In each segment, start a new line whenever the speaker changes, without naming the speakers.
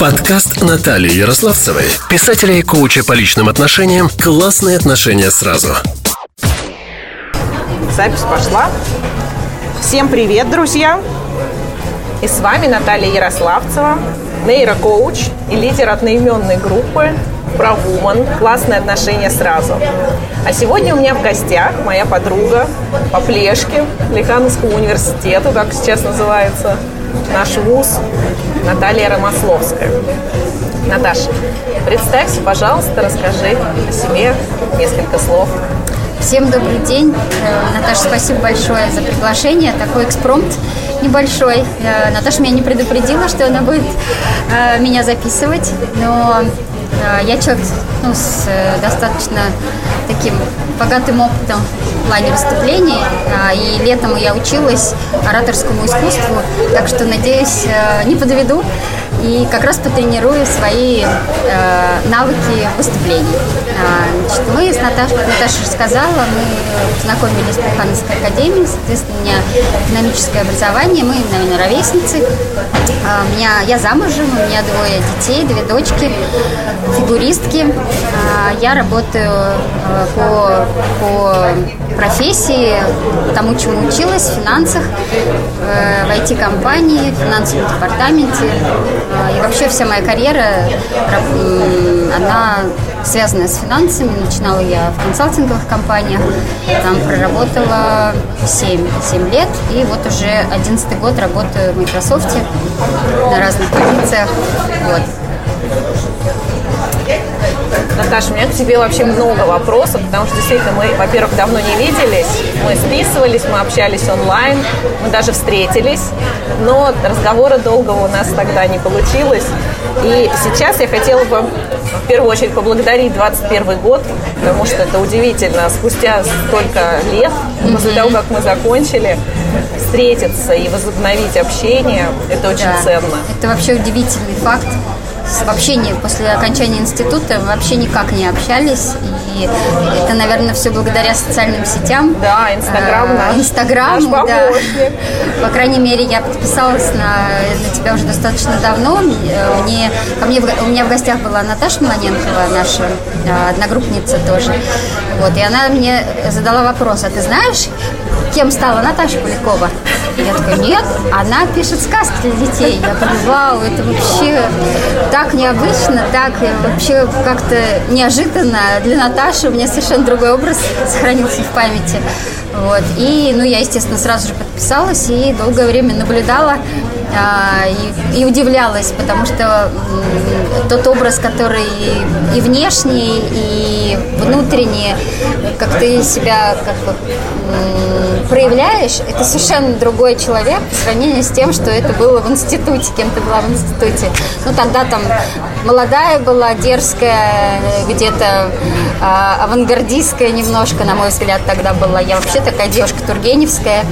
Подкаст Натальи Ярославцевой, писателя и коуча по личным отношениям «Классные отношения сразу».
Запись пошла. Всем привет, друзья! И с вами Наталья Ярославцева, нейрокоуч и лидер одноименной группы про Woman. Классные отношения сразу. А сегодня у меня в гостях моя подруга по плешке Лихановскому университету, как сейчас называется наш вуз, Наталья Ромасловская. Наташа, представься, пожалуйста, расскажи о себе несколько слов.
Всем добрый день. Э, Наташа, спасибо большое за приглашение. Такой экспромт небольшой. Э, Наташа меня не предупредила, что она будет э, меня записывать, но я человек ну, с достаточно таким богатым опытом в плане выступлений. И летом я училась ораторскому искусству, так что, надеюсь, не подведу и как раз потренирую свои э, навыки выступлений. А, значит, мы с Наташей, как Наташа сказала, мы познакомились в Механовской академии, соответственно, у меня экономическое образование, мы, наверное, ровесницы. А, у меня, я замужем, у меня двое детей, две дочки, фигуристки. А, я работаю по, по профессии, тому, чему училась, в финансах, э, в IT-компании, в финансовом департаменте. И вообще вся моя карьера, она связана с финансами. Начинала я в консалтинговых компаниях, там проработала 7, 7 лет, и вот уже 11 год работаю в Microsoft на разных позициях. Вот.
Наташа, у меня к тебе вообще много вопросов, потому что действительно мы, во-первых, давно не виделись, мы списывались, мы общались онлайн, мы даже встретились, но разговора долгого у нас тогда не получилось. И сейчас я хотела бы в первую очередь поблагодарить 21 год, потому что это удивительно, спустя столько лет, после того, как мы закончили, встретиться и возобновить общение, это очень да. ценно.
Это вообще удивительный факт вообще не, после окончания института вообще никак не общались. И это, наверное, все благодаря социальным сетям.
Да, Инстаграм
наш. Инстаграм, да. По крайней мере, я подписалась на, на тебя уже достаточно давно. Мне, ко мне, у меня в гостях была Наташа Маланенкова, наша а, одногруппница тоже. Вот, и она мне задала вопрос, а ты знаешь, кем стала Наташа Полякова? Я такая, нет, она пишет сказки для детей. Я говорю, вау, это вообще так необычно, так вообще как-то неожиданно для Наташи. У меня совершенно другой образ сохранился в памяти. Вот. И, ну, я, естественно, сразу же подписалась и долгое время наблюдала и, и удивлялась, потому что тот образ, который и внешний, и внутренний, как ты себя как бы, проявляешь, это совершенно другой человек по сравнению с тем, что это было в институте, кем ты была в институте. Ну, тогда там молодая была, дерзкая, где-то а, авангардистская немножко, на мой взгляд, тогда была. Я вообще такая девушка тургеневская,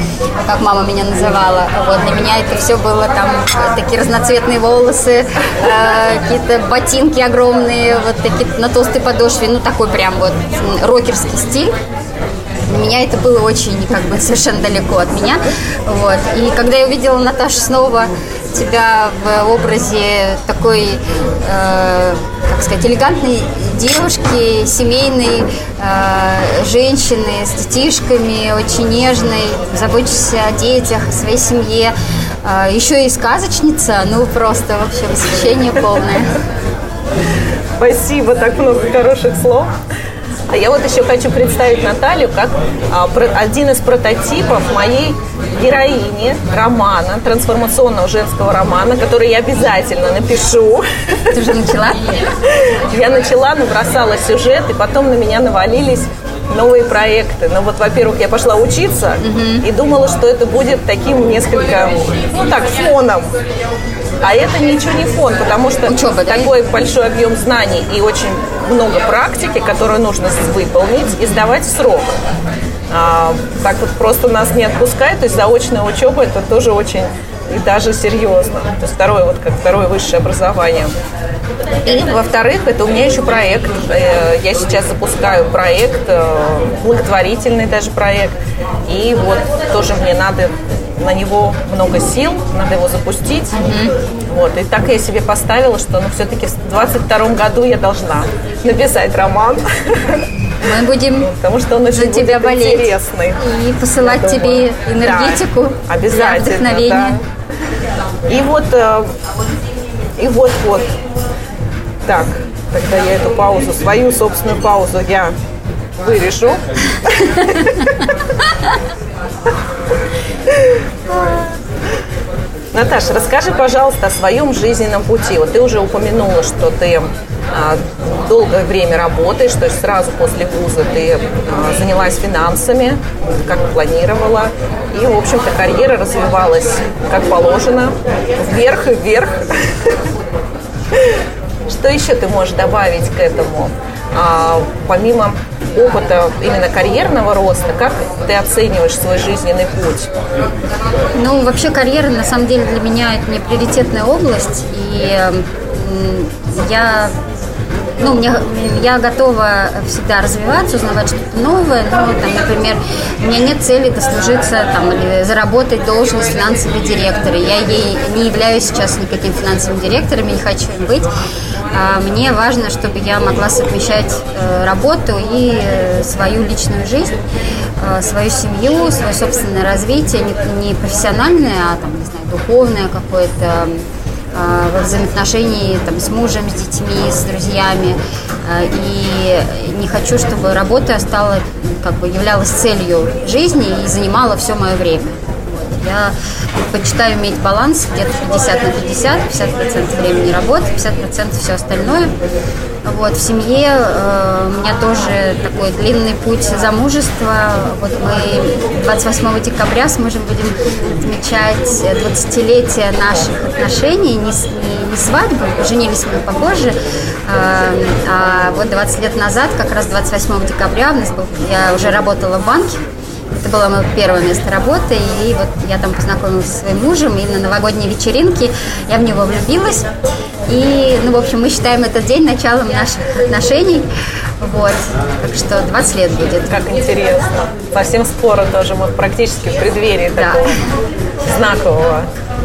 как мама меня называла. Вот, для меня это все было там такие разноцветные волосы, э, какие-то ботинки огромные, вот такие на толстой подошве, ну такой прям вот рокерский стиль. Меня это было очень как бы совершенно далеко от меня. Вот. И когда я увидела Наташу снова тебя в образе такой, э, как сказать, элегантной девушки, семейной э, женщины с детишками, очень нежной, заботящейся о детях, о своей семье, э, еще и сказочница, ну просто вообще восхищение полное.
Спасибо, так много хороших слов. А я вот еще хочу представить Наталью как а, один из прототипов моей героини романа, трансформационного женского романа, который я обязательно напишу.
Ты уже начала?
Я начала, набросала сюжет, и потом на меня навалились новые проекты. Ну вот, во-первых, я пошла учиться угу. и думала, что это будет таким несколько, ну так, фоном. А это ничего не фон, потому что Учеба, такой да? большой объем знаний и очень много практики, которую нужно выполнить и сдавать в срок. А, так вот просто нас не отпускают, то есть заочная учеба это тоже очень и даже серьезно. То есть второе, вот как второе высшее образование. И, во-вторых, это у меня еще проект. Э, я сейчас запускаю проект, э, благотворительный даже проект. И вот тоже мне надо на него много сил, надо его запустить. Mm-hmm. Вот. И так я себе поставила, что ну, все-таки в 22 году я должна написать роман.
Мы будем
Потому что он очень
за тебя болеть
интересный.
и посылать
Я
тебе
думаю.
энергетику
Да, обязательно,
для вдохновения.
да. И вот, э, и вот, вот. Так, тогда я эту паузу, свою собственную паузу я вырежу. Наташа, расскажи, пожалуйста, о своем жизненном пути. Вот ты уже упомянула, что ты а, долгое время работаешь, то есть сразу после вуза ты а, занялась финансами, как планировала, и, в общем-то, карьера развивалась как положено, вверх и вверх. Что еще ты можешь добавить к этому? А, помимо опыта именно карьерного роста, как ты оцениваешь свой жизненный путь?
Ну, вообще карьера, на самом деле, для меня это не приоритетная область, и м, я ну, мне, я готова всегда развиваться, узнавать что-то новое, но, там, например, у меня нет цели дослужиться там, или заработать должность финансового директора. Я ей не являюсь сейчас никаким финансовым директором, не хочу им быть. А мне важно, чтобы я могла совмещать э, работу и э, свою личную жизнь, э, свою семью, свое собственное развитие, не, профессиональное, а там, не знаю, духовное какое-то, во взаимоотношении там, с мужем, с детьми, с друзьями. А, И не хочу, чтобы работа стала, как бы являлась целью жизни и занимала все мое время. Я предпочитаю иметь баланс где-то 50 на 50, 50% времени работы, 50% все остальное. Вот, в семье э, у меня тоже такой длинный путь замужества. Вот мы 28 декабря с мужем будем отмечать 20-летие наших отношений, не, не, не свадьбу, женились мы попозже, а, а вот 20 лет назад, как раз 28 декабря, у нас был, я уже работала в банке, это было мое первое место работы, и вот я там познакомилась со своим мужем, и на новогодней вечеринке я в него влюбилась. И, ну, в общем, мы считаем этот день началом наших отношений. Вот. Так что 20 лет будет.
Как интересно. Совсем скоро тоже мы практически в преддверии
Да.
такого знакового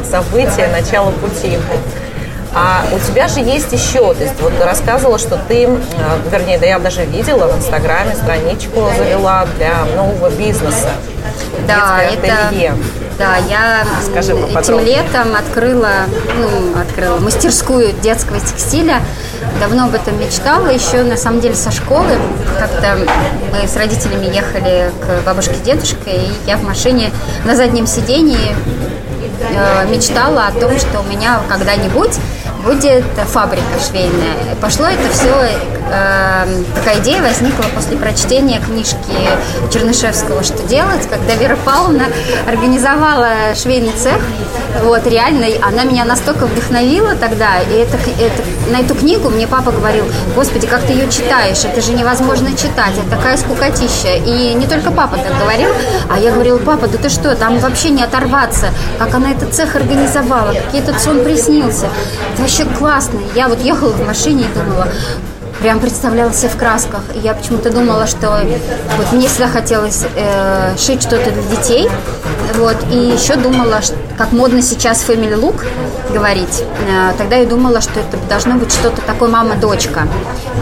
события, начала пути. А у тебя же есть еще, то есть вот ты рассказывала, что ты, вернее, да я даже видела в Инстаграме страничку завела для нового бизнеса.
Да, это...
ателье.
Да, я
Скажи
м, этим летом открыла, ну, открыла мастерскую детского текстиля. Давно об этом мечтала, еще на самом деле со школы. Как-то мы с родителями ехали к бабушке с дедушкой, и я в машине на заднем сидении э, мечтала о том, что у меня когда-нибудь будет фабрика швейная. Пошло это все, такая идея возникла после прочтения книжки Чернышевского «Что делать?», когда Вера Павловна организовала швейный цех. Вот, реально, она меня настолько вдохновила тогда, и это, это, на эту книгу мне папа говорил, господи, как ты ее читаешь, это же невозможно читать, это такая скукотища. И не только папа так говорил, а я говорила, папа, да ты что, там вообще не оторваться, как она этот цех организовала, как ей этот сон приснился. Это вообще классно. Я вот ехала в машине и думала, прям представляла себя в красках. И я почему-то думала, что вот мне всегда хотелось э, шить что-то для детей. Вот, и еще думала, ш- как модно сейчас family look говорить. Э, тогда я думала, что это должно быть что-то такое мама-дочка.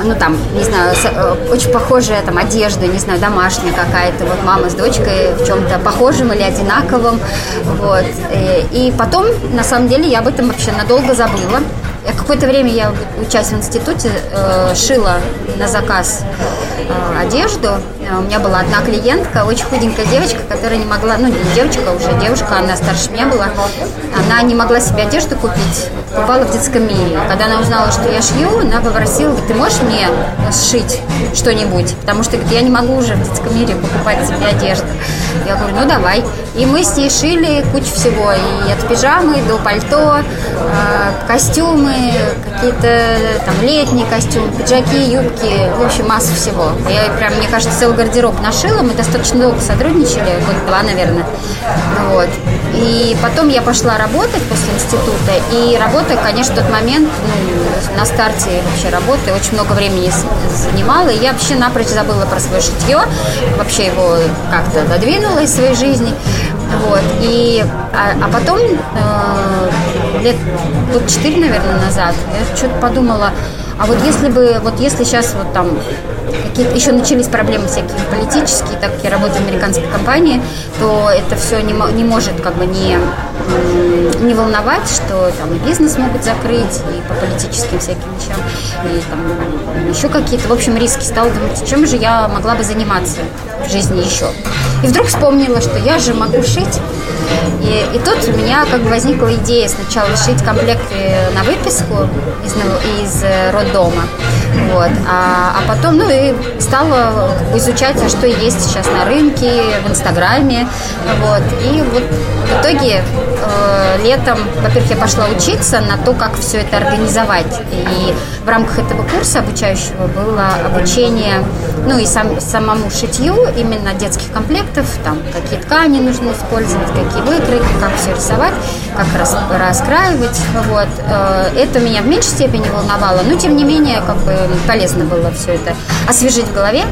Ну, там, не знаю, с- э, очень похожая там одежда, не знаю, домашняя какая-то. Вот мама с дочкой в чем-то похожем или одинаковом. Вот. Э, И потом, на самом деле, я об этом вообще надолго забыла. Я Какое-то время я, учась в институте, э, шила на заказ э, одежду. Э, У меня была одна клиентка, очень худенькая девочка, которая не могла, ну не девочка а уже, девушка, она старше меня была, она не могла себе одежду купить, покупала в детском мире. Когда она узнала, что я шью, она попросила, ты можешь мне сшить что-нибудь? Потому что говорит, я не могу уже в детском мире покупать себе одежду. Я говорю, ну давай. И мы с ней шили кучу всего, и от пижамы до пальто, э, костюмы, какие-то там летние костюмы, пиджаки, юбки, в общем, масса всего. Я прям, мне кажется, целый гардероб нашила, мы достаточно долго сотрудничали, год два, наверное. Вот. И потом я пошла работать после института, и работа, конечно, в тот момент, ну, на старте вообще работы, очень много времени занимала, и я вообще напрочь забыла про свое шитье, вообще его как-то додвинула из своей жизни. Вот. И, а, а потом э, лет год 4, наверное, назад, я что-то подумала, а вот если бы, вот если сейчас вот там какие-то еще начались проблемы всякие политические, так как я работаю в американской компании, то это все не, не может как бы не, не волновать, что там бизнес могут закрыть, и по политическим всяким вещам, и там еще какие-то, в общем, риски. Стала думать, чем же я могла бы заниматься в жизни еще. И вдруг вспомнила, что я же могу шить. И, и тут у меня как бы возникла идея сначала шить комплекты на выписку из, из э, роддома. Вот. А, а потом, ну и стала изучать, а что есть сейчас на рынке, в Инстаграме. Вот. И вот в итоге э, летом, во-первых, я пошла учиться на то, как все это организовать. И в рамках этого курса обучающего было обучение, ну и сам, самому шитью именно детских комплектов, там, какие ткани нужно использовать, какие выкройки, как все рисовать, как рас, раскраивать. Вот. Э, это меня в меньшей степени волновало, но тем не менее, как бы полезно было все это освежить в голове.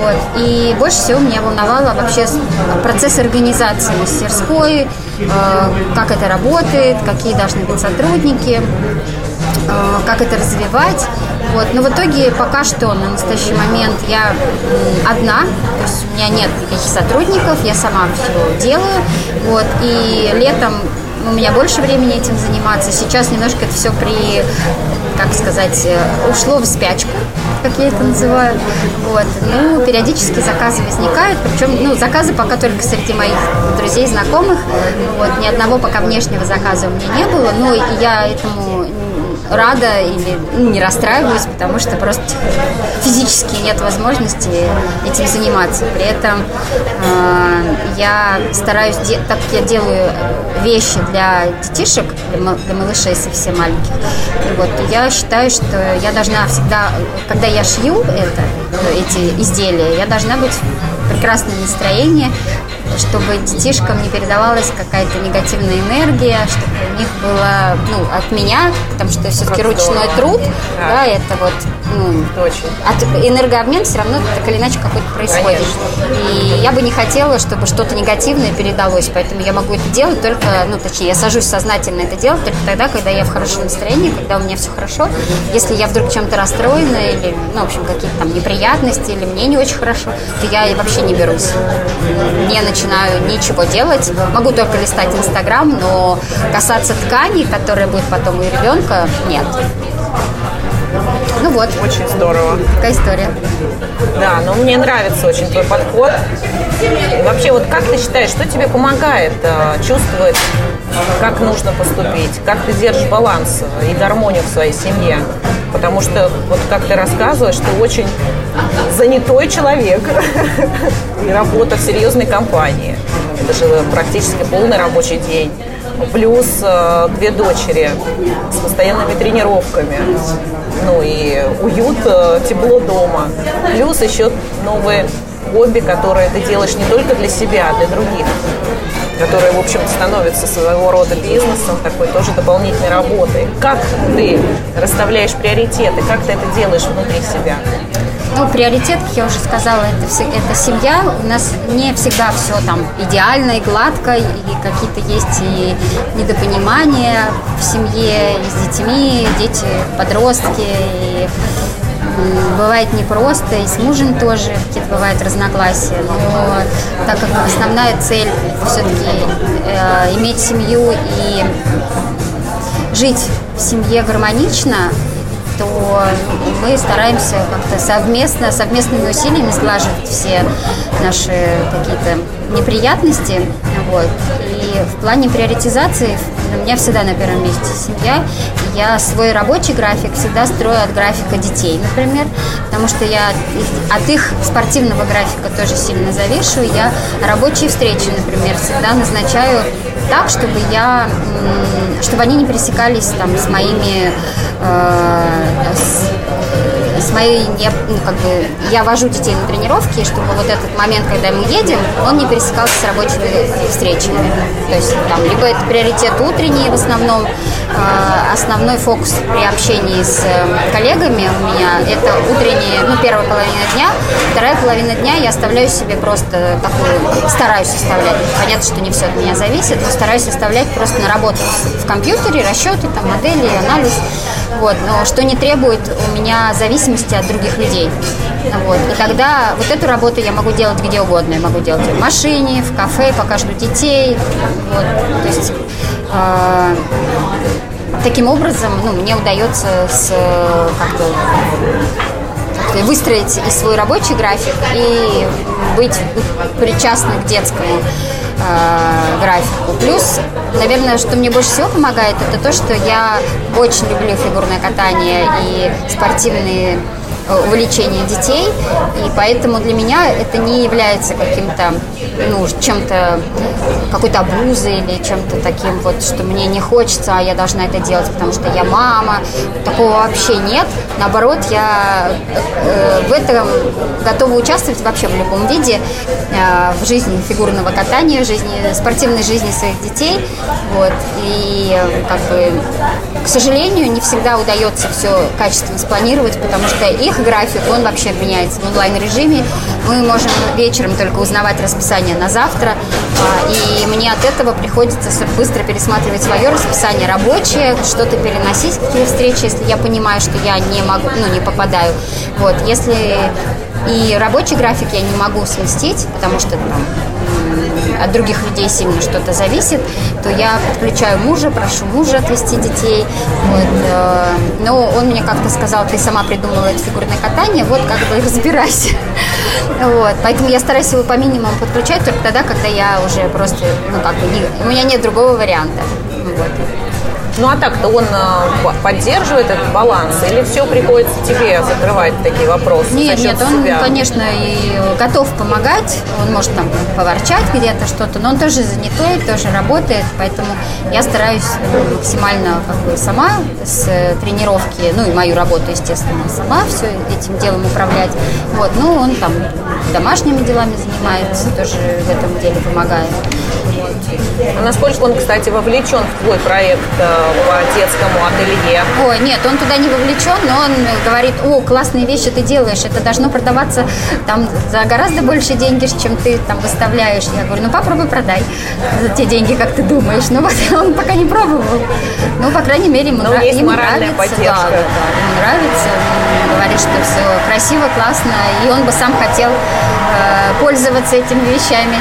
Вот. И больше всего меня волновало вообще процесс организации мастерской, э, как это работает, какие должны быть сотрудники, э, как это развивать. Вот. Но в итоге пока что на настоящий момент я одна, то есть у меня нет никаких сотрудников, я сама все делаю. Вот. И летом у меня больше времени этим заниматься. Сейчас немножко это все при, как сказать, э, ушло в спячку, как я это называю. Вот. Ну, периодически заказы возникают, причем, ну, заказы пока только среди моих друзей, знакомых. Вот. Ни одного пока внешнего заказа у меня не было, но я этому рада или ну, не расстраиваюсь, потому что просто физически нет возможности этим заниматься. При этом э, я стараюсь, так как я делаю вещи для детишек, для, для малышей совсем маленьких, вот, я считаю, что я должна всегда, когда я шью это, эти изделия, я должна быть в прекрасном настроении, чтобы детишкам не передавалась какая-то негативная энергия, чтобы у них было, ну, от меня, потому что все-таки ручной труд, да. да, это вот, ну, Точно. от энергообмен все равно так или иначе какой-то происходит. Конечно. И я бы не хотела, чтобы что-то негативное передалось, поэтому я могу это делать только, ну, точнее, я сажусь сознательно это делать только тогда, когда я в хорошем настроении, когда у меня все хорошо. Если я вдруг чем-то расстроена или, ну, в общем, какие-то там неприятности или мне не очень хорошо, то я вообще не берусь. Не начинаю начинаю ничего делать. Могу только листать Инстаграм, но касаться тканей, которые будет потом у ребенка, нет. Ну вот.
Очень здорово.
Такая история.
Да, но мне нравится очень твой подход. И вообще, вот как ты считаешь, что тебе помогает э, чувствовать, как нужно поступить, как ты держишь баланс и гармонию в своей семье? Потому что, вот как ты рассказываешь, ты очень занятой человек и работа в серьезной компании. Это же практически полный рабочий день плюс э, две дочери с постоянными тренировками, ну и уют, э, тепло дома, плюс еще новые хобби, которые ты делаешь не только для себя, а для других которые, в общем становятся своего рода бизнесом, такой тоже дополнительной работой. Как ты расставляешь приоритеты, как ты это делаешь внутри себя?
Ну, приоритет, как я уже сказала, это, все, это семья. У нас не всегда все там идеально и гладко, и какие-то есть и недопонимания в семье и с детьми, дети, подростки, и бывает непросто, и с мужем тоже какие-то бывают разногласия, но так как основная цель все-таки э, иметь семью и жить в семье гармонично, то мы стараемся как-то совместно, совместными усилиями сглаживать все наши какие-то неприятности. Вот. И в плане приоритизации у меня всегда на первом месте семья. Я свой рабочий график всегда строю от графика детей, например, потому что я от их спортивного графика тоже сильно завишу. Я рабочие встречи, например, всегда назначаю так, чтобы я, чтобы они не пересекались там с моими э, с, с моей, я, ну, как бы, я вожу детей на тренировки, чтобы вот этот момент, когда мы едем, он не пересекался с рабочими встречами. То есть там либо это приоритет утренний в основном, э, основной фокус при общении с э, коллегами у меня это утренние, ну, первая половина дня, вторая половина дня я оставляю себе просто такую, стараюсь оставлять. Понятно, что не все от меня зависит, но стараюсь оставлять просто на работу в компьютере, расчеты, там, модели, анализ. Вот, но что не требует у меня зависимости от других людей. Вот. И тогда вот эту работу я могу делать где угодно. Я могу делать в машине, в кафе, пока жду детей. Вот. То есть э, таким образом ну, мне удается с, как-то выстроить и свой рабочий график, и быть причастным к детскому э, графику. Плюс, наверное, что мне больше всего помогает, это то, что я очень люблю фигурное катание и спортивные увлечение детей, и поэтому для меня это не является каким-то, ну, чем-то, какой-то обузой или чем-то таким вот, что мне не хочется, а я должна это делать, потому что я мама. Такого вообще нет. Наоборот, я э, в этом готова участвовать вообще в любом виде э, в жизни фигурного катания, в жизни, спортивной жизни своих детей. Вот. И как бы, к сожалению, не всегда удается все качественно спланировать, потому что их график, он вообще меняется в онлайн-режиме. Мы можем вечером только узнавать расписание на завтра, а, и мне от этого приходится быстро пересматривать свое расписание рабочее, что-то переносить, какие встречи, если я понимаю, что я не могу, ну, не попадаю. Вот, если и рабочий график я не могу сместить, потому что там от других людей сильно что-то зависит, то я подключаю мужа, прошу мужа отвезти детей. Вот, э, но он мне как-то сказал, ты сама придумала это фигурное катание, вот как бы разбирайся. Вот, поэтому я стараюсь его по минимуму подключать только тогда, когда я уже просто, ну как бы, не, у меня нет другого варианта. Вот.
Ну а так-то он э, поддерживает этот баланс или все приходится тебе закрывать такие вопросы?
Нет, нет, он, себя? конечно, и готов помогать. Он может там поворчать где-то что-то, но он тоже занятой, тоже работает, поэтому я стараюсь максимально как бы сама с тренировки, ну и мою работу, естественно, сама все этим делом управлять. Вот, ну он там домашними делами занимается, тоже в этом деле помогает.
А насколько он, кстати, вовлечен в твой проект э, по детскому ателье?
Ой, нет, он туда не вовлечен, но он говорит, о, классные вещи ты делаешь, это должно продаваться там за гораздо больше деньги, чем ты там выставляешь. Я говорю, ну попробуй продай за те деньги, как ты думаешь. Ну, он пока не пробовал. Ну, по крайней мере, ему, нрав... ему нравится.
Поддержка. Да,
да, да, ему нравится. Он говорит, что все красиво, классно, и он бы сам хотел э, пользоваться этими вещами,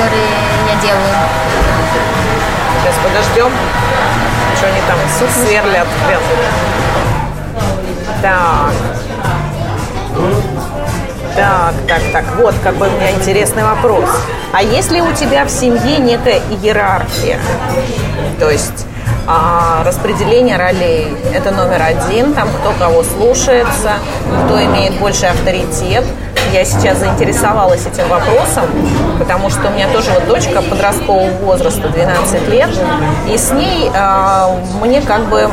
которые я делаю.
Сейчас подождем. Что они там сверлят. Так. Так, так, так. Вот какой у меня интересный вопрос. А есть ли у тебя в семье некая иерархия? То есть а распределение ролей – это номер один, там кто кого слушается, кто имеет больше авторитет. Я сейчас заинтересовалась этим вопросом, потому что у меня тоже вот дочка подросткового возраста, 12 лет, и с ней э, мне как бы,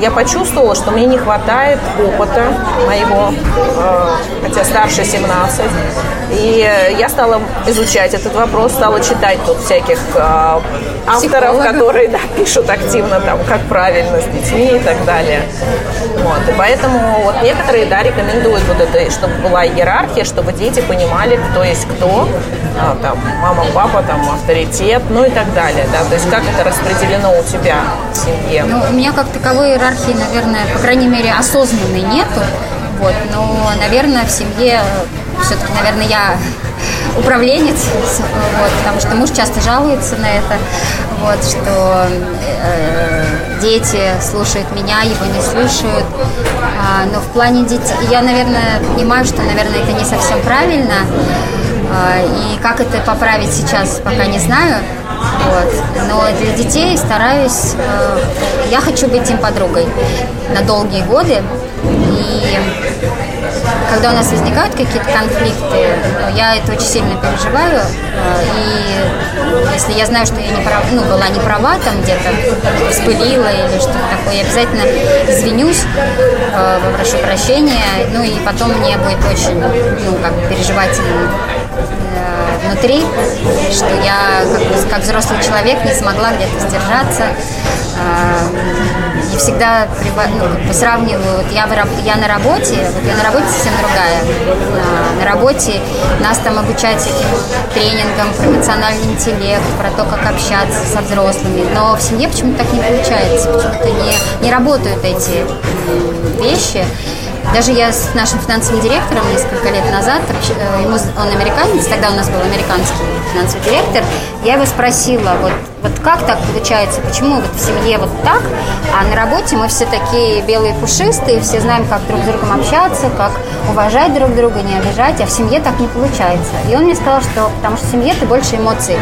я почувствовала, что мне не хватает опыта моего, э, хотя старше 17, и я стала изучать этот вопрос, стала читать тут всяких э, авторов, которые да, пишут активно там, как правильно с детьми и так далее. Вот. И поэтому вот некоторые да, рекомендуют вот это, чтобы была иерархия, чтобы дети понимали, кто есть кто, а, там, мама, папа, там, авторитет, ну и так далее. Да? То есть как это распределено у тебя в семье?
Ну, у меня как таковой иерархии, наверное, по крайней мере, осознанной нету. Вот, но, наверное, в семье все-таки, наверное, я управленец, вот, потому что муж часто жалуется на это, вот, что э, дети слушают меня, его не слушают. А, но в плане детей, я, наверное, понимаю, что, наверное, это не совсем правильно. А, и как это поправить сейчас, пока не знаю. Вот. Но для детей стараюсь, э, я хочу быть им подругой на долгие годы. И когда у нас возникают какие-то конфликты, я это очень сильно переживаю. Э, и если я знаю, что я не прав, ну, была не права, там где-то вспылила или что-то такое, я обязательно извинюсь, э, попрошу прощения, ну и потом мне будет очень, ну, как переживательно внутри, что я как, как взрослый человек не смогла где-то сдержаться. И всегда ну, сравниваю, вот я, я на работе, вот я на работе совсем другая. На, на работе нас там обучают всяким тренингам про эмоциональный интеллект, про то, как общаться со взрослыми. Но в семье почему-то так не получается, почему-то не, не работают эти вещи. Даже я с нашим финансовым директором несколько лет назад, э, ему, он американец, тогда у нас был американский финансовый директор, я его спросила, вот, вот как так получается, почему вот в семье вот так, а на работе мы все такие белые пушистые, все знаем, как друг с другом общаться, как уважать друг друга, не обижать, а в семье так не получается. И он мне сказал, что потому что в семье ты больше эмоций,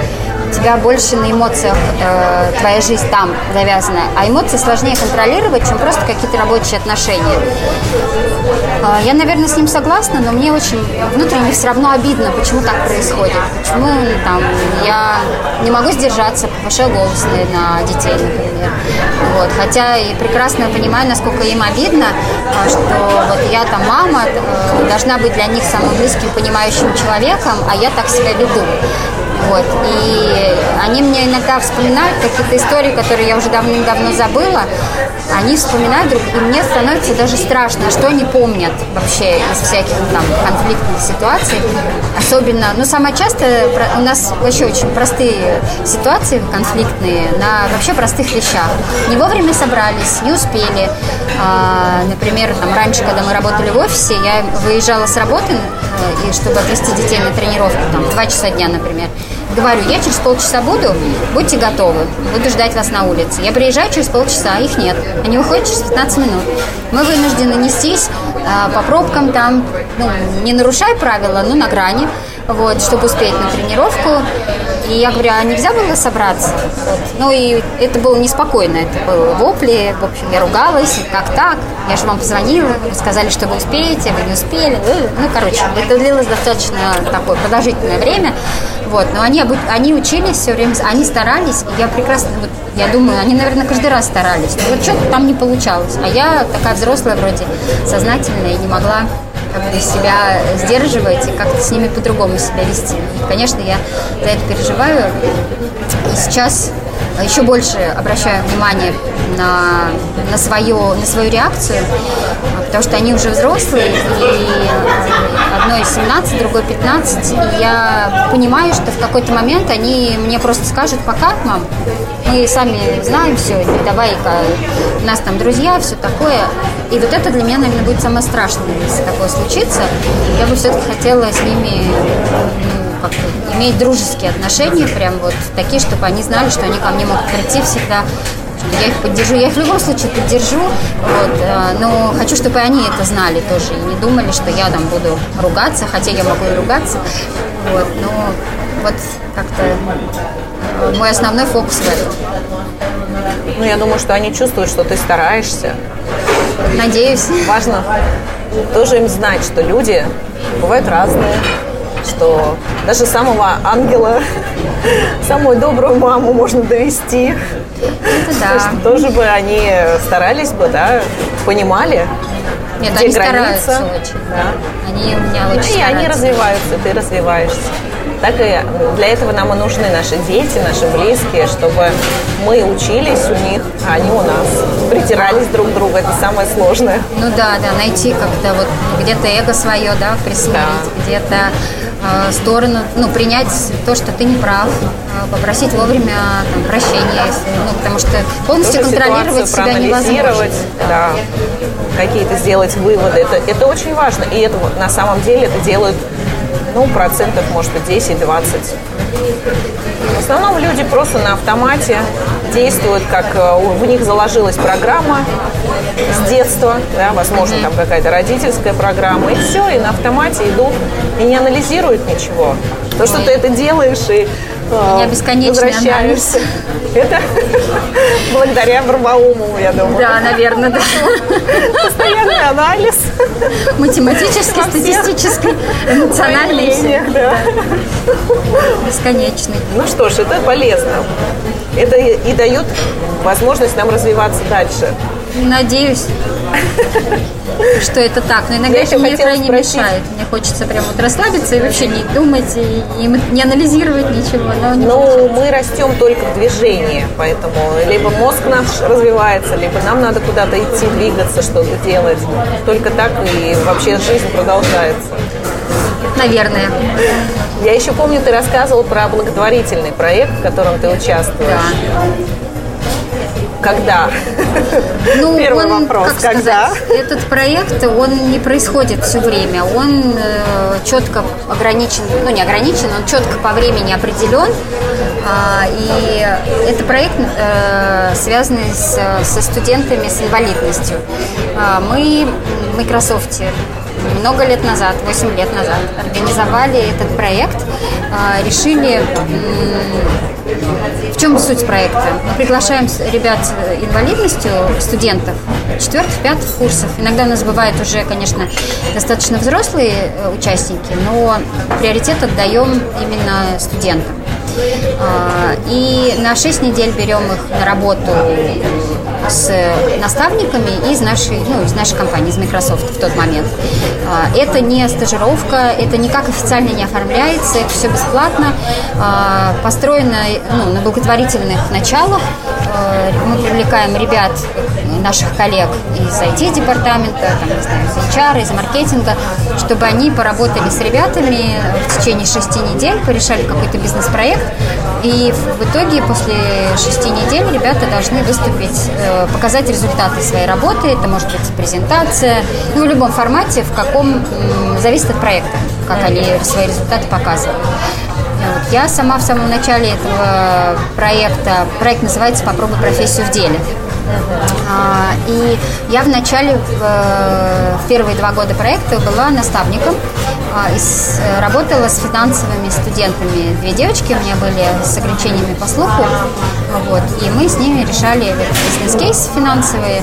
тебя больше на эмоциях э, твоя жизнь там завязана, а эмоции сложнее контролировать, чем просто какие-то рабочие отношения. Э, я, наверное, с ним согласна, но мне очень внутренне все равно обидно, почему так происходит. Почему там я не могу сдержаться, повышаю голос на детей, например. Вот. Хотя и прекрасно понимаю, насколько им обидно, э, что вот я там мама, э, должна быть для них самым близким, понимающим человеком, а я так себя веду. Вот. И они мне иногда вспоминают какие-то истории, которые я уже давным-давно забыла. Они вспоминают друг, и мне становится даже страшно, что они помнят вообще из всяких там конфликтных ситуаций. Особенно, ну, самое часто у нас вообще очень простые ситуации конфликтные на вообще простых вещах. Не вовремя собрались, не успели. А, например, там раньше, когда мы работали в офисе, я выезжала с работы, э, и чтобы отвезти детей на тренировку, там, два часа дня, например. Говорю, я через полчаса буду, будьте готовы, буду ждать вас на улице. Я приезжаю через полчаса, а их нет. Они выходят через 15 минут. Мы вынуждены нестись а, по пробкам там, ну, не нарушая правила, но на грани, вот, чтобы успеть на тренировку. И я говорю, а нельзя было собраться? Вот. Ну и это было неспокойно, это было вопли, в общем, я ругалась, как так, я же вам позвонила, вы сказали, что вы успеете, вы не успели. Ну, короче, это длилось достаточно такое продолжительное время. Вот, но они, они учились все время, они старались, и я прекрасно, вот, я думаю, они, наверное, каждый раз старались. Но вот что-то там не получалось. А я такая взрослая вроде, сознательная, и не могла как бы себя сдерживать и как-то с ними по-другому себя вести. Конечно, я за это переживаю. И сейчас еще больше обращаю внимание на, на, свое, на свою реакцию, потому что они уже взрослые, и одной 17, другой 15, и я понимаю, что в какой-то момент они мне просто скажут «пока, мам, мы сами знаем все, давай-ка, у нас там друзья, все такое». И вот это для меня, наверное, будет самое страшное, если такое случится. Я бы все-таки хотела с ними как иметь дружеские отношения, прям вот такие, чтобы они знали, что они ко мне могут прийти всегда. Я их поддержу, я их в любом случае поддержу, вот, э, но хочу, чтобы они это знали тоже, и не думали, что я там буду ругаться, хотя я могу и ругаться, вот, но вот как-то э, мой основной фокус в этом.
Ну, я думаю, что они чувствуют, что ты стараешься.
Надеюсь.
Важно тоже им знать, что люди бывают разные, что даже самого ангела, самую добрую маму можно довести.
Это да.
Что тоже бы они старались бы, да, понимали,
Нет,
где
они
граница.
стараются очень.
Да.
Они у меня очень
Ну, и
стараются.
они развиваются, ты развиваешься. Так и для этого нам и нужны наши дети, наши близкие, чтобы мы учились у них, а они у нас. Притирались друг к другу, это самое сложное.
Ну да, да, найти как-то вот где-то эго свое, да, присмотреть,
Да.
где-то сторону, ну, принять то, что ты не прав, э, попросить вовремя там, прощения, если, ну, потому что полностью
Тоже
контролировать себя невозможно.
да. какие-то сделать выводы. Это, это очень важно. И это на самом деле это делают ну, процентов, может быть, 10-20. В основном люди просто на автомате действуют, как э, в них заложилась программа с детства, да, возможно, там какая-то родительская программа, и все, и на автомате идут, и не анализируют ничего. То, что ты это делаешь, и
У меня бесконечный анализ.
Это благодаря Барбаумову, я думаю.
Да, наверное, да.
Постоянный анализ.
Математический, статистический, эмоциональный.
Да.
Бесконечный.
Ну что ж, это полезно. Это и дает возможность нам развиваться дальше.
Надеюсь, что это так. Но иногда это мне крайне спросить... мешает. Мне хочется прям вот расслабиться и вообще не думать, и, и не анализировать ничего. Но не
ну, мы растем только в движении, поэтому либо мозг наш развивается, либо нам надо куда-то идти, двигаться, что-то делать. Только так и вообще жизнь продолжается.
Наверное.
Я еще помню, ты рассказывал про благотворительный проект, в котором ты участвуешь.
Да.
Когда?
Ну,
Первый
он,
вопрос.
Как
Когда?
Сказать, этот проект, он не происходит все время. Он э, четко ограничен, ну не ограничен, он четко по времени определен. Э, и это проект, э, связанный с, со студентами с инвалидностью. Э, мы в Microsoft много лет назад, 8 лет назад, организовали этот проект, а, решили в чем суть проекта? Мы приглашаем ребят с инвалидностью, студентов, четвертых, пятых курсов. Иногда у нас бывают уже, конечно, достаточно взрослые э, участники, но приоритет отдаем именно студентам. А, и на 6 недель берем их на работу с наставниками из нашей, ну, из нашей компании, из Microsoft в тот момент. А, это не стажировка, это никак официально не оформляется, это все бесплатно, а, построено ну, на благотворительных началах. Мы привлекаем ребят, наших коллег из IT-департамента, там, не знаю, из HR, из маркетинга, чтобы они поработали с ребятами в течение шести недель, порешали какой-то бизнес-проект, и в итоге после шести недель ребята должны выступить, э, показать результаты своей работы. Это может быть презентация, ну, в любом формате, в каком зависит от проекта, как они свои результаты показывают. Вот. Я сама в самом начале этого проекта, проект называется «Попробуй профессию в деле». А, и я в начале, в первые два года проекта была наставником работала с финансовыми студентами. Две девочки у меня были с ограничениями по слуху. Вот, и мы с ними решали бизнес-кейсы финансовые.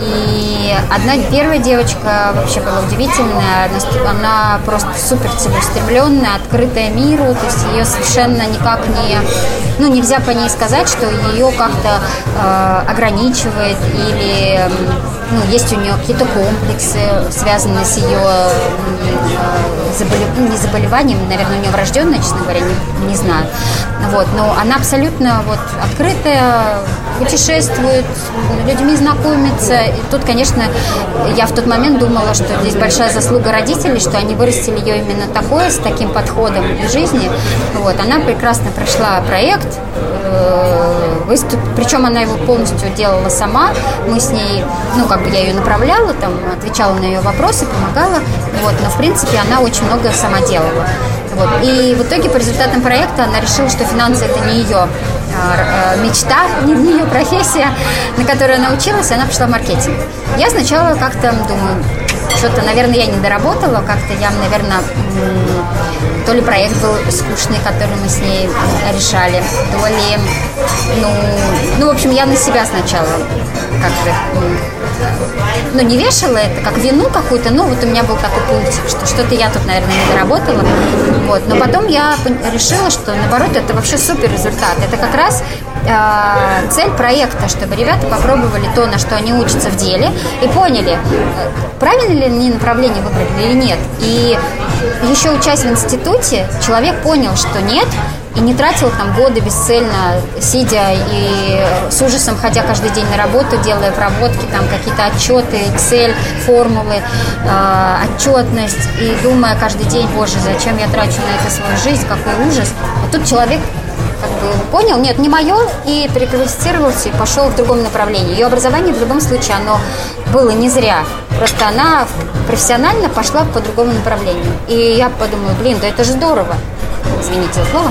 И одна первая девочка вообще была удивительная, она просто супер целеустремленная, открытая миру, то есть ее совершенно никак не, ну нельзя по ней сказать, что ее как-то э, ограничивает или ну, есть у нее какие-то комплексы, связанные с ее заболев... Ну, не заболеванием, наверное, у нее врожденное, честно говоря, не, не знаю. Вот, но она абсолютно вот открытая, путешествует, людьми знакомится. И тут, конечно, я в тот момент думала, что здесь большая заслуга родителей, что они вырастили ее именно такой, с таким подходом к жизни. Вот, она прекрасно прошла проект, э, выступ... причем она его полностью делала сама. Мы с ней, ну, как бы я ее направляла, там, отвечала на ее вопросы, помогала. Вот, но, в принципе, она очень много сама делала. Вот. И в итоге по результатам проекта она решила, что финансы это не ее мечта, не, ее профессия, на которой она училась, она пошла в маркетинг. Я сначала как-то думаю, что-то, наверное, я не доработала, как-то я, наверное, то ли проект был скучный, который мы с ней решали, то ли, ну, ну, в общем, я на себя сначала как-то ну, не вешала это как вину какую-то, ну, вот у меня был такой пункт, что что-то я тут, наверное, не доработала, вот, но потом я решила, что, наоборот, это вообще супер результат, это как раз э, цель проекта, чтобы ребята попробовали то, на что они учатся в деле, и поняли, э, правильно ли они направление выбрали или нет, и еще учась в институте, человек понял, что нет, и не тратил там годы бесцельно, сидя и с ужасом ходя каждый день на работу, делая проводки, там какие-то отчеты, Excel, формулы, э, отчетность, и думая каждый день, боже, зачем я трачу на это свою жизнь, какой ужас. А тут человек как бы понял, нет, не мое, и переквалифицировался и пошел в другом направлении. Ее образование в любом случае, оно было не зря. Просто она профессионально пошла по другому направлению. И я подумала, блин, да это же здорово. Извините за слово.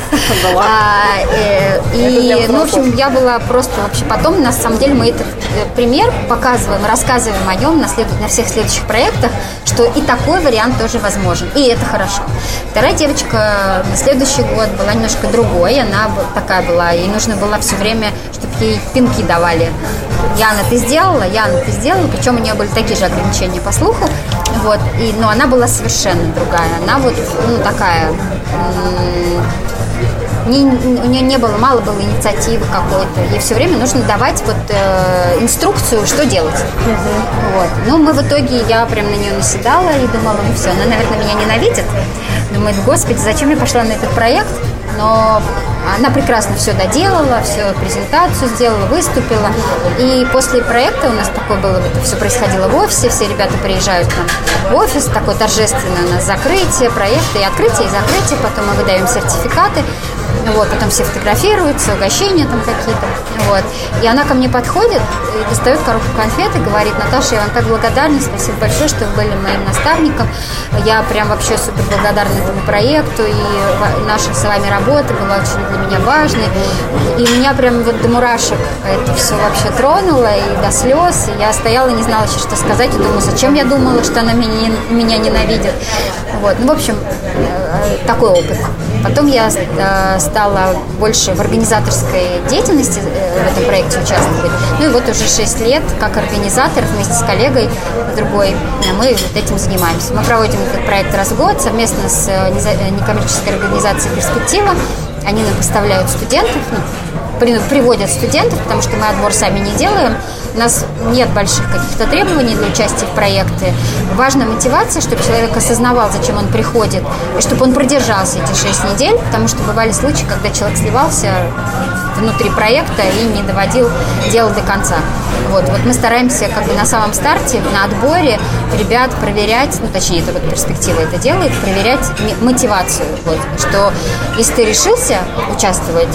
была. А,
э, и, ну, в общем, я была просто вообще... Потом, на самом деле, мы этот э, пример показываем, рассказываем о нем на, след... на всех следующих проектах, что и такой вариант тоже возможен. И это хорошо. Вторая девочка на следующий год была немножко другой. Она такая была, ей нужно было все время, чтобы ей пинки давали. Яна, ты сделала? Яна, ты сделала? Причем у нее были такие же ограничения по слуху. Вот, и, но она была совершенно другая. Она вот, ну, такая не, у нее не было, мало было инициативы какой-то. Ей все время нужно давать вот э, инструкцию, что делать. Угу. Вот. Ну, мы в итоге, я прям на нее наседала и думала, ну все, она, наверное, меня ненавидит. Думает, господи, зачем я пошла на этот проект? Но она прекрасно все доделала, все презентацию сделала, выступила. И после проекта у нас такое было, все происходило в офисе, все ребята приезжают к нам в офис, такое торжественное у нас закрытие проекта и открытие, и закрытие, потом мы выдаем сертификаты. Вот, потом все фотографируются, угощения там какие-то. Вот. И она ко мне подходит и достает коробку конфет и говорит, Наташа, я вам так благодарна, спасибо большое, что вы были моим наставником. Я прям вообще супер благодарна этому проекту, и наша с вами работа была очень для меня важной. И меня прям вот до мурашек это все вообще тронуло, и до слез. И я стояла и не знала еще, что сказать, и думаю, зачем я думала, что она меня, меня ненавидит. Вот. Ну, в общем, э, такой опыт. Потом я э, стала больше в организаторской деятельности э, в этом проекте участвовать. Ну и вот уже 6 лет как организатор вместе с коллегой другой мы вот этим занимаемся. Мы проводим этот проект раз в год совместно с некоммерческой организацией «Перспектива». Они нам поставляют студентов, ну, приводят студентов, потому что мы отбор сами не делаем. У нас нет больших каких-то требований для участия в проекте. Важна мотивация, чтобы человек осознавал, зачем он приходит, и чтобы он продержался эти шесть недель, потому что бывали случаи, когда человек сливался внутри проекта и не доводил дело до конца. Вот, вот мы стараемся как бы на самом старте, на отборе ребят проверять, ну точнее, это вот перспектива это делает, проверять мотивацию. Вот, что если ты решился участвовать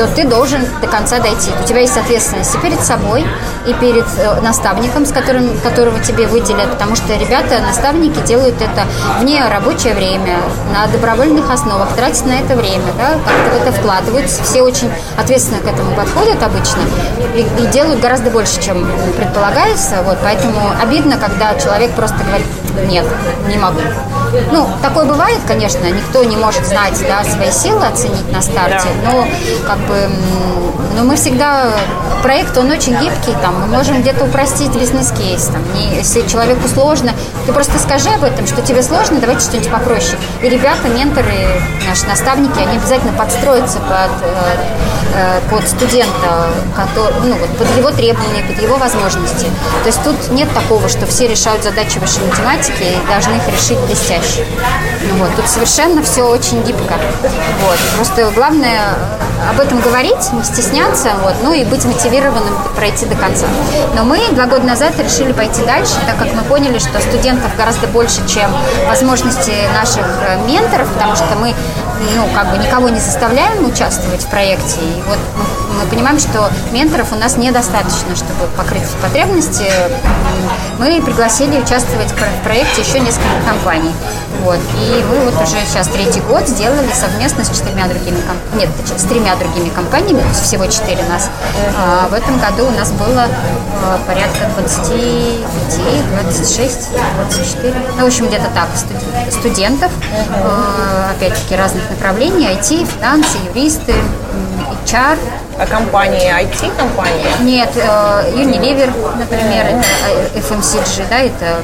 то ты должен до конца дойти. У тебя есть ответственность и перед собой, и перед э, наставником, с которым, которого тебе выделят, потому что ребята, наставники делают это вне рабочее время, на добровольных основах, тратят на это время, да, как-то в это вкладываются. Все очень ответственно к этому подходят обычно и, и делают гораздо больше, чем предполагается. Вот, поэтому обидно, когда человек просто говорит, нет, не могу. Ну, такое бывает, конечно, никто не может знать да, свои силы, оценить на старте, но как бы но мы всегда проект, он очень гибкий, там, мы можем где-то упростить бизнес-кейс, там, не, если человеку сложно, ты просто скажи об этом, что тебе сложно, давайте что-нибудь попроще. И ребята, менторы, наши наставники, они обязательно подстроятся под, э, э, под студента, который, ну, вот, под его требования, под его возможности. То есть тут нет такого, что все решают задачи высшей математики и должны их решить блестяще. Ну, вот, тут совершенно все очень гибко. Вот. Просто главное об этом говорить, не стесняться, вот, ну и быть мотивированным пройти до конца. Но мы два года назад решили пойти дальше, так как мы поняли, что студентов гораздо больше, чем возможности наших э, менторов, потому что мы ну, как бы никого не заставляем участвовать в проекте. И вот мы понимаем, что менторов у нас недостаточно, чтобы покрыть потребности. Мы пригласили участвовать в проекте еще несколько компаний. Вот. И мы вот уже сейчас третий год сделали совместно с четырьмя другими компаниями, нет, с тремя другими компаниями, всего четыре нас. А в этом году у нас было а, порядка 25, 26, 24, ну, в общем, где-то так, студентов, а, опять-таки, разных направлений, IT, финансы, юристы, HR.
А компании IT-компании?
Нет, э, Unilever, например, это э, FMCG, да, это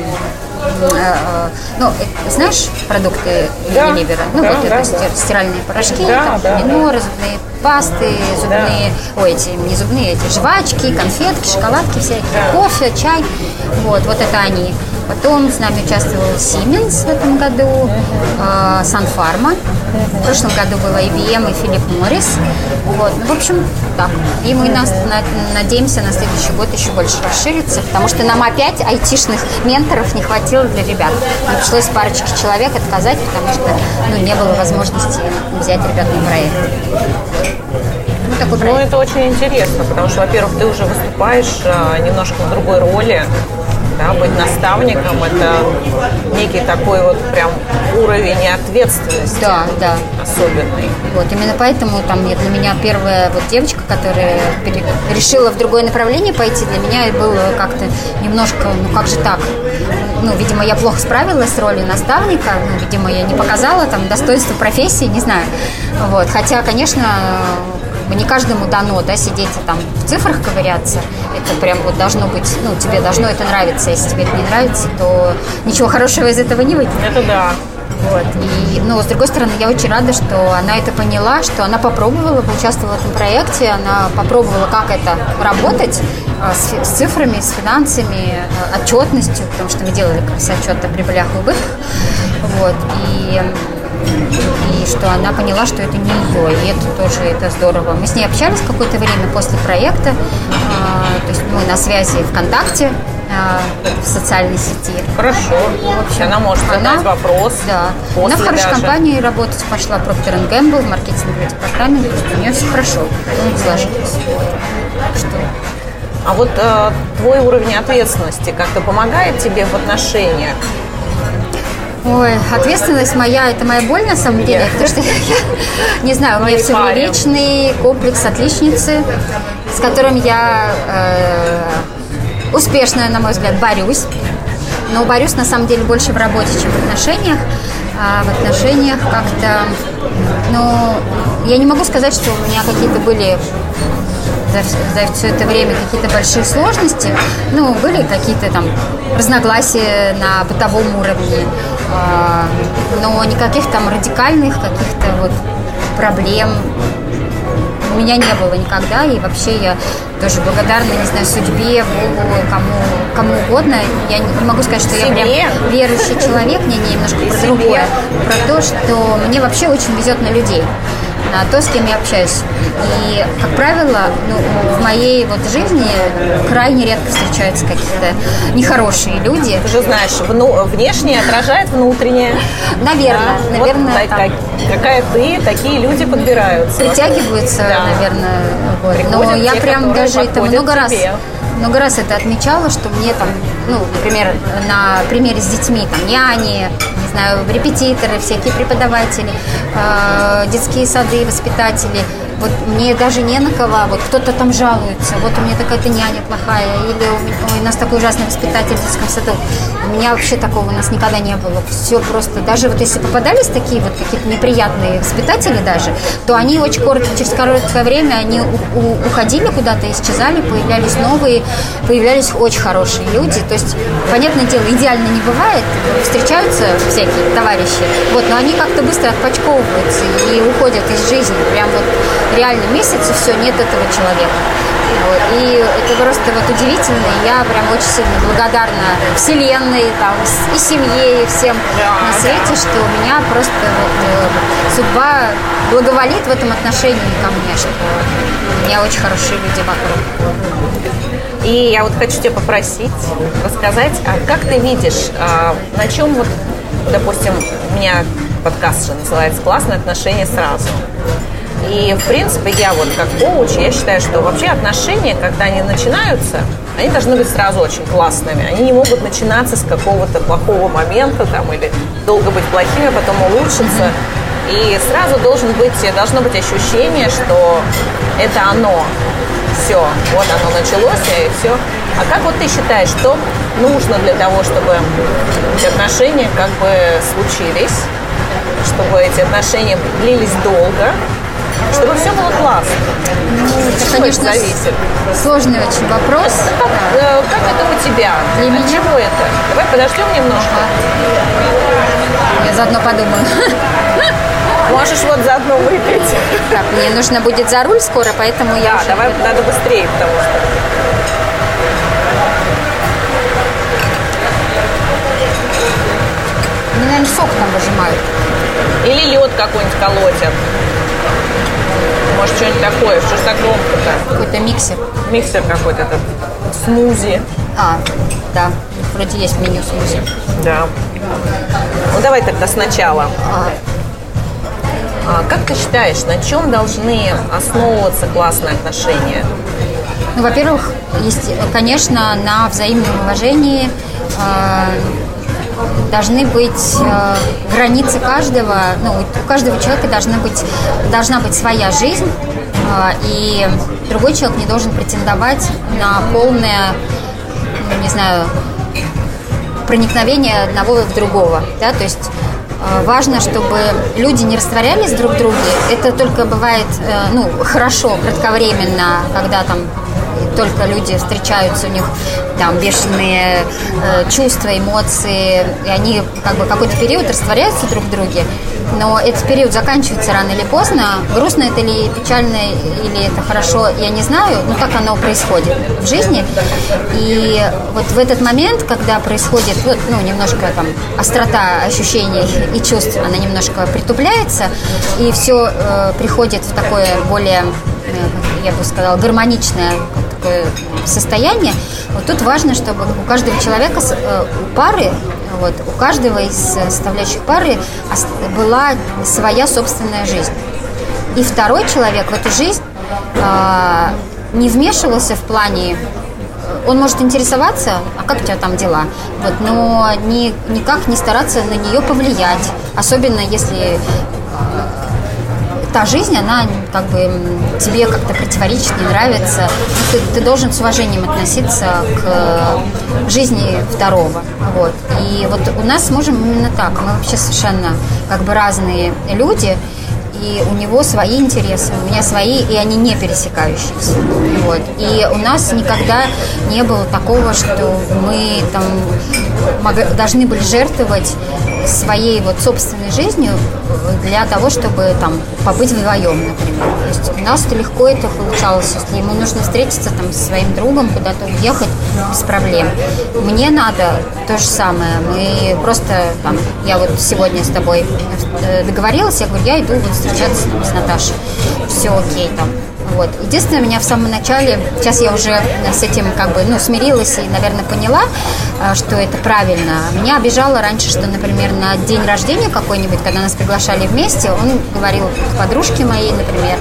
э, ну, знаешь продукты
да,
Unilever? Ну,
да,
вот
да,
это
да.
стиральные порошки,
да,
там,
да,
миноры, зубные пасты, зубные, да. ой, эти, не зубные, эти жвачки, конфетки, шоколадки все, да. кофе, чай. Вот, вот это они. Потом с нами участвовал Siemens в этом году, э, Санфарма. В прошлом году было IBM и Филипп Моррис. Вот. Ну, в общем, так. И мы нас, на, надеемся на следующий год еще больше расшириться, потому что нам опять айтишных менторов не хватило для ребят. Нам пришлось парочке человек отказать, потому что ну, не было возможности взять ребят на проект.
Ну, такой проект. Ну, это очень интересно, потому что, во-первых, ты уже выступаешь э, немножко в другой роли, да, быть наставником – это некий такой вот прям уровень ответственности.
Да, да.
Особенный.
Вот, именно поэтому там для меня первая вот девочка, которая пере- решила в другое направление пойти, для меня было как-то немножко, ну как же так? Ну, видимо, я плохо справилась с ролью наставника, ну, видимо, я не показала там достоинство профессии, не знаю. Вот, хотя, конечно, не каждому дано, да, сидеть и там в цифрах ковыряться. Это прям вот должно быть, ну, тебе должно это нравиться. Если тебе это не нравится, то ничего хорошего из этого не выйдет.
Это да.
Вот. И, но, с другой стороны, я очень рада, что она это поняла, что она попробовала, поучаствовала в этом проекте, она попробовала, как это работать э, с, с цифрами, с финансами, э, отчетностью, потому что мы делали как раз отчет о прибылях и убытках. Вот. И и что она поняла, что это не ее, и это тоже это здорово. Мы с ней общались какое-то время после проекта, э, то есть мы на связи ВКонтакте, э, в социальной сети.
Хорошо. В общем, она может задать вопрос.
Да. Она в хорошей
даже.
компании работать пошла Procter Gamble в маркетинговый департамент, то есть у нее все хорошо сложилось. Что
А вот э, твой уровень ответственности как-то помогает тебе в отношениях?
Ой, ответственность моя, это моя боль на самом деле, потому что я, не знаю, у меня все вечный комплекс отличницы, с которым я э, успешно, на мой взгляд, борюсь. Но борюсь на самом деле больше в работе, чем в отношениях. А в отношениях как-то, ну, я не могу сказать, что у меня какие-то были за, за все это время какие-то большие сложности. Ну, были какие-то там разногласия на бытовом уровне, а, но никаких там радикальных каких-то вот проблем у меня не было никогда, и вообще я тоже благодарна, не знаю, судьбе, Богу, кому, кому угодно. Я не могу сказать, что я прям
Себе?
верующий человек, не, не немножко про
себе.
другое, про то, что мне вообще очень везет на людей на то, с кем я общаюсь. И, как правило, ну, в моей вот жизни крайне редко встречаются какие-то нехорошие люди.
Ты же знаешь, вну- внешнее отражает внутреннее.
Наверное,
Да,
наверное,
вот так- какая ты, такие люди подбираются.
притягиваются,
Да.
наверное. вот. Но я прям даже это много раз,
тебе.
Много раз это отмечала, что мне там, ну, например, на примере с детьми, там, няни, не знаю, репетиторы, всякие преподаватели, э, детские сады, воспитатели, вот мне даже не на кого, вот кто-то там жалуется, вот у меня такая-то няня плохая, или у, меня- у нас такой ужасный воспитатель в детском саду. У меня вообще такого у нас никогда не было. Все просто, даже вот если попадались такие вот какие-то неприятные воспитатели даже, то они очень коротко, через короткое время они у- у- уходили куда-то, исчезали, появлялись новые, появлялись очень хорошие люди. То есть, понятное дело, идеально не бывает, встречаются всякие товарищи, вот, но они как-то быстро отпочковываются и уходят из жизни. Прям вот реально месяц и все, нет этого человека. И это просто вот удивительно. и Я прям очень сильно благодарна Вселенной, там, и семье, и всем на свете, что у меня просто вот, э, судьба благоволит в этом отношении ко мне, что у меня очень хорошие люди вокруг.
И я вот хочу тебя попросить рассказать, а как ты видишь, а, на чем вот, допустим, у меня подкаст же называется «Классные отношения сразу». И, в принципе, я вот как коуч, я считаю, что вообще отношения, когда они начинаются, они должны быть сразу очень классными. Они не могут начинаться с какого-то плохого момента там, или долго быть плохими, а потом улучшиться. И сразу должен быть, должно быть ощущение, что это оно. Все, вот оно началось, и все. А как вот ты считаешь, что нужно для того, чтобы эти отношения как бы случились, чтобы эти отношения длились долго, чтобы все было классно? От
Это, конечно,
зависит?
сложный очень вопрос.
Как, э, как это у тебя?
Для
От
меня?
чего это? Давай подождем немножко.
Я заодно подумаю.
Можешь вот заодно выпить.
Так, мне нужно будет за руль скоро, поэтому я
Да, давай надо быстрее, потому что.
Мне, наверное, сок там выжимают.
Или лед какой-нибудь колотят. Может, что-нибудь такое. Что ж так громко-то?
Какой-то миксер.
Миксер какой-то этот. Смузи.
А, да, вроде есть меню смузи.
Да. Ну, давай тогда сначала. А как ты считаешь, на чем должны основываться классные отношения?
Ну, во-первых, есть, конечно, на взаимном уважении э, должны быть э, границы каждого, ну, у каждого человека должна быть, должна быть своя жизнь, э, и другой человек не должен претендовать на полное, ну, не знаю, проникновение одного в другого, да, то есть э, важно, чтобы люди не растворялись друг в друге. Это только бывает, э, ну, хорошо, кратковременно, когда там только люди встречаются, у них там бешеные э, чувства, эмоции, и они как бы какой-то период растворяются друг в друге, но этот период заканчивается рано или поздно. Грустно это или печально, или это хорошо, я не знаю, но так оно происходит в жизни. И вот в этот момент, когда происходит вот, ну, немножко там острота ощущений и чувств, она немножко притупляется, и все э, приходит в такое более э, я бы сказала, гармоничное такое состояние. Вот тут важно, чтобы у каждого человека, э, у пары, вот, у каждого из составляющих пары была своя собственная жизнь. И второй человек в эту жизнь э, не вмешивался в плане э, он может интересоваться, а как у тебя там дела, вот, но ни, никак не стараться на нее повлиять, особенно если та жизнь, она как бы тебе как-то противоречит, не нравится. Ты, ты должен с уважением относиться к жизни второго. Вот. И вот у нас с мужем именно так. Мы вообще совершенно как бы разные люди и у него свои интересы, у меня свои, и они не пересекающиеся. Вот. И у нас никогда не было такого, что мы там должны были жертвовать своей вот собственной жизнью для того, чтобы там побыть вдвоем, например. То есть у нас это легко это получалось. Если ему нужно встретиться там со своим другом, куда-то уехать, без проблем. Мне надо то же самое. Мы просто там, я вот сегодня с тобой э, договорилась, я говорю, я иду вот встречаться там, с Наташей. Все окей там. Вот. Единственное, меня в самом начале, сейчас я уже с этим как бы, ну, смирилась и, наверное, поняла, э, что это правильно. Меня обижало раньше, что, например, на день рождения какой-нибудь, когда нас приглашали вместе, он говорил к подружке моей, например,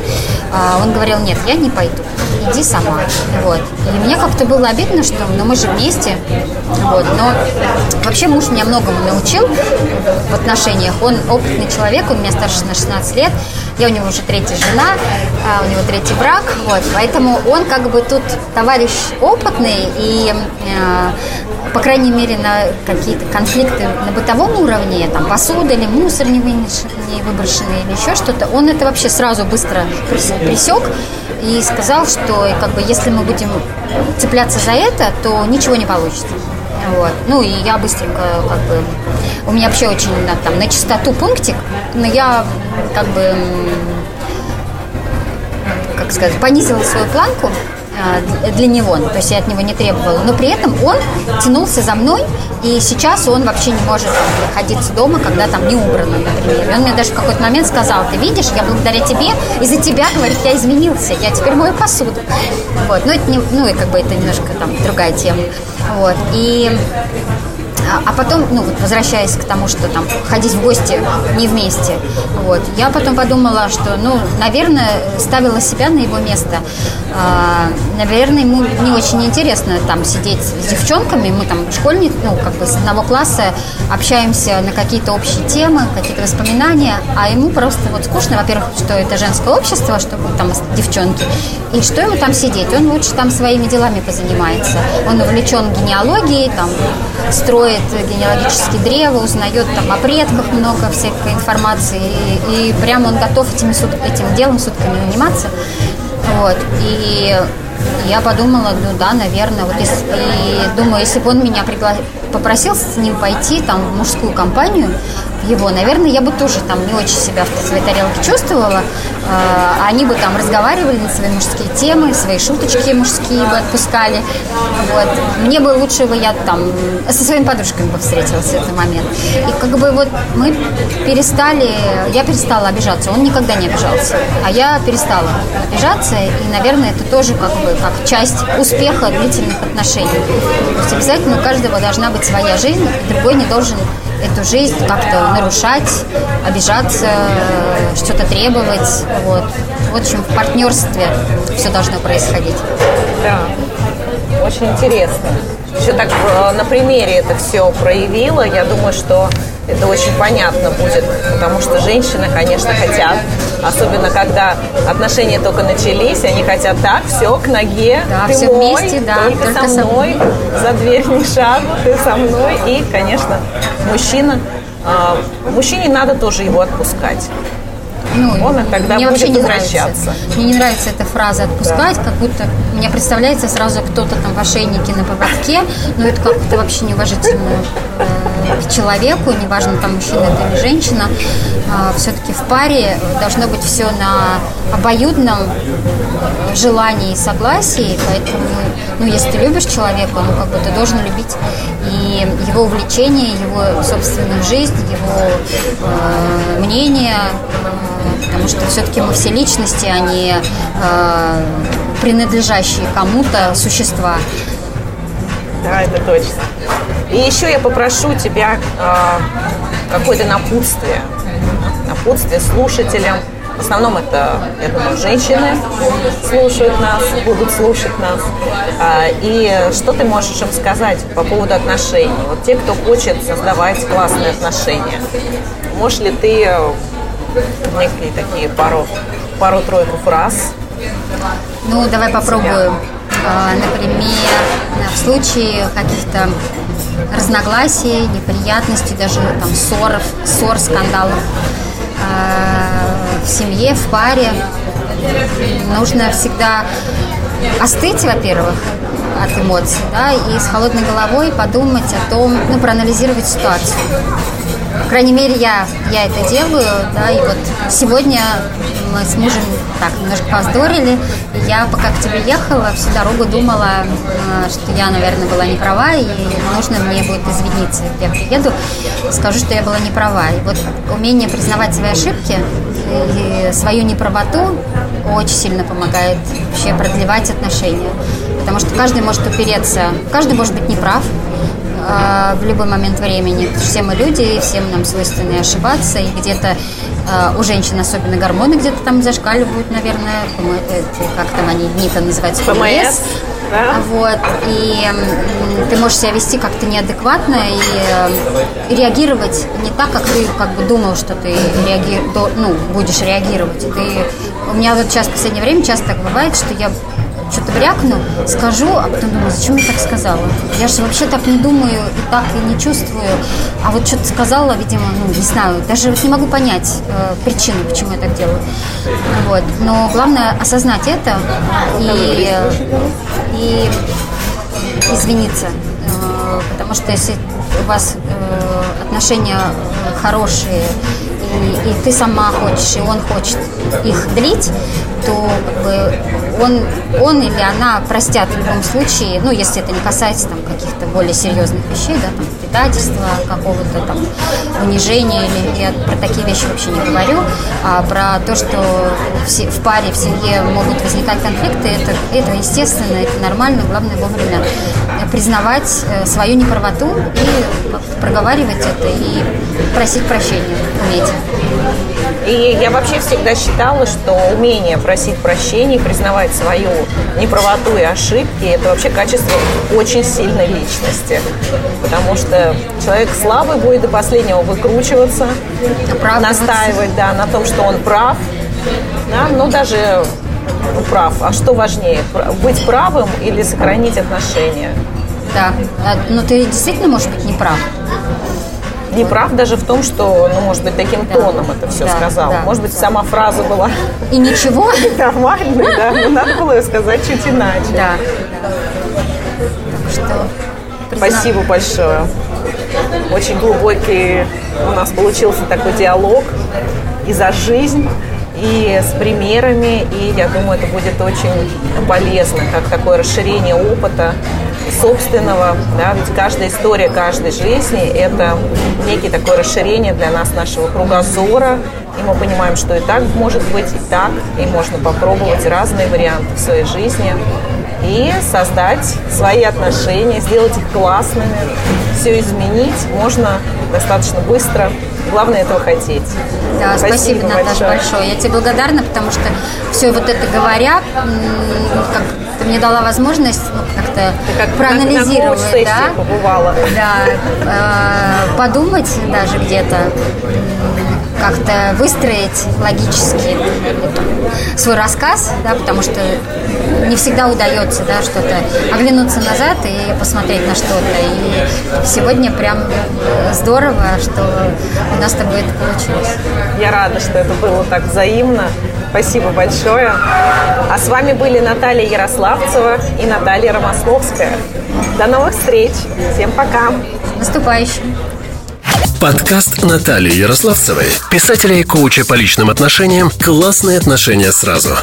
э, он говорил, нет, я не пойду, иди сама. Вот. И мне как-то было обидно, что ну, мы же вместе. Вот. Но вообще муж меня многому научил в отношениях. Он опытный человек, он меня старше на 16 лет. Я у него уже третья жена, а у него третий брак, вот, поэтому он как бы тут товарищ опытный и э, по крайней мере, на какие-то конфликты на бытовом уровне, там, посуда или мусор не, не выброшенный или еще что-то, он это вообще сразу быстро присек и сказал, что как бы, если мы будем цепляться за это, то ничего не получится. Вот. Ну и я быстренько как бы... У меня вообще очень там, на чистоту пунктик, но я как бы как сказать, понизила свою планку для него, то есть я от него не требовала, но при этом он тянулся за мной, и сейчас он вообще не может находиться дома, когда там не убрано, например. И он мне даже в какой-то момент сказал, ты видишь, я благодаря тебе, из-за тебя, говорит, я изменился, я теперь мою посуду. Вот, ну, это не, ну и как бы это немножко там другая тема. Вот, и а, а потом, ну вот возвращаясь к тому, что там ходить в гости не вместе, вот, я потом подумала, что, ну, наверное, ставила себя на его место. А, наверное, ему не очень интересно там сидеть с девчонками, мы там школьники, ну, как бы с одного класса общаемся на какие-то общие темы, какие-то воспоминания, а ему просто вот скучно, во-первых, что это женское общество, что там девчонки, и что ему там сидеть? Он лучше там своими делами позанимается. Он увлечен генеалогией, там, строит генеалогические древо, узнает там о предках много всякой информации, и, и прямо он готов этими сут, этим делом сутками заниматься. Вот. И я подумала, ну да, наверное, вот если, и думаю, если бы он меня пригла... попросил с ним пойти там в мужскую компанию, его, наверное, я бы тоже там не очень себя в своей тарелке чувствовала. А, они бы там разговаривали на свои мужские темы, свои шуточки мужские бы отпускали. Вот. Мне бы лучше бы я там со своими подружками бы встретилась в этот момент. И как бы вот мы перестали, я перестала обижаться, он никогда не обижался, а я перестала обижаться, и, наверное, это тоже как бы как часть успеха длительных отношений. То есть обязательно у каждого должна быть своя жизнь, другой не должен эту жизнь как-то нарушать, обижаться, что-то требовать. Вот. В общем, в партнерстве все должно происходить.
Да, очень интересно. Еще так э, на примере это все проявила. Я думаю, что это очень понятно будет, потому что женщины, конечно, хотят, особенно когда отношения только начались, они хотят так, все, к ноге,
да,
ты
все
мой,
вместе, да,
только, только со мной, за дверь не шагу, ты со мной. И, конечно, мужчина, э, мужчине надо тоже его отпускать.
Ну,
он тогда
мне
будет
вообще не
возвращаться.
Нравится. Мне не нравится эта фраза «отпускать», да. как будто мне представляется сразу кто-то там в ошейнике на поводке, но это как-то вообще неуважительно э, человеку, неважно, там мужчина это или женщина. Э, все-таки в паре должно быть все на обоюдном желании и согласии, поэтому, ну, если ты любишь человека, ну, как бы ты должен любить и его увлечение, его собственную жизнь, его э, мнение, потому что все-таки мы все личности, а не э, принадлежащие кому-то существа.
Да, это точно. И еще я попрошу тебя э, какое-то напутствие, напутствие слушателям. В основном это, я думаю, женщины слушают нас, будут слушать нас. А, и что ты можешь им сказать по поводу отношений? Вот те, кто хочет создавать классные отношения. Можешь ли ты некие такие пару, пару-тройку фраз.
Ну, давай попробую. А, например, в случае каких-то разногласий, неприятностей, даже там ссоров, ссор, скандалов а, в семье, в паре, нужно всегда остыть, во-первых, от эмоций, да, и с холодной головой подумать о том, ну, проанализировать ситуацию. По крайней мере, я, я это делаю, да, и вот сегодня мы с мужем так немножко повздорили, и я пока к тебе ехала, всю дорогу думала, э, что я, наверное, была не права, и нужно мне будет извиниться. Я приеду, скажу, что я была не права. И вот умение признавать свои ошибки и свою неправоту очень сильно помогает вообще продлевать отношения. Потому что каждый может упереться, каждый может быть неправ, э, в любой момент времени. Все мы люди, всем нам свойственно ошибаться, и где-то у женщин особенно гормоны где-то там зашкаливают, наверное, как там они дни-то называются,
ПМС.
Да? Вот, и ты можешь себя вести как-то неадекватно и э, реагировать не так, как ты как бы думал, что ты реаги... ну, будешь реагировать. Ты... У меня вот сейчас в последнее время часто так бывает, что я что-то брякну, скажу, а потом думаю, зачем я так сказала? Я же вообще так не думаю и так и не чувствую. А вот что-то сказала, видимо, ну, не знаю, даже вот не могу понять э, причину, почему я так делаю. Вот. Но главное осознать это и, и извиниться. Э, потому что если у вас э, отношения э, хорошие, и, и ты сама хочешь, и он хочет их длить, то как бы, он, он или она простят в любом случае, ну, если это не касается там каких-то более серьезных вещей, да, там, предательства, какого-то там унижения, или я про такие вещи вообще не говорю, а про то, что в, в паре, в семье могут возникать конфликты, это, это естественно, это нормально, главное вовремя признавать э, свою неправоту и проговаривать это и просить прощения, уметь.
И я вообще всегда считала, что умение просить прощения, признавать свою неправоту и ошибки, это вообще качество очень сильной личности. Потому что человек слабый будет до последнего выкручиваться, настаивать да, на том, что он прав. Да, но даже ну, прав. А что важнее, быть правым или сохранить отношения?
Да, а, но ты действительно можешь быть неправ
не прав даже в том, что, ну, может быть, таким да. тоном это все да, сказал. Да. Может быть, сама фраза была...
И ничего?
Нормальной, да, но надо было ее сказать чуть иначе.
Да.
Что... Спасибо большое. Очень глубокий у нас получился такой диалог и за жизнь, и с примерами, и я думаю, это будет очень полезно, как такое расширение опыта собственного, да, ведь каждая история каждой жизни – это некий такое расширение для нас нашего кругозора, и мы понимаем, что и так может быть, и так, и можно попробовать разные варианты в своей жизни. и создать свои отношения, сделать их классными. Все изменить можно достаточно быстро. Главное этого хотеть.
Да, спасибо, спасибо Наташа, большое. большое. Я тебе благодарна, потому что все вот это говоря, как ты мне дала возможность ну, как-то как проанализировать,
на, на да, побывала.
да, э, подумать даже где-то, как-то выстроить логически свой рассказ, да, потому что не всегда удается, да, что-то оглянуться назад и посмотреть на что-то. И сегодня прям здорово, что у нас с тобой это получилось.
Я рада, что это было так взаимно. Спасибо большое. А с вами были Наталья Ярославцева и Наталья Ромасловская. До новых встреч. Всем пока.
Наступающим.
Подкаст Натальи Ярославцевой, писателя и коуча по личным отношениям «Классные отношения сразу».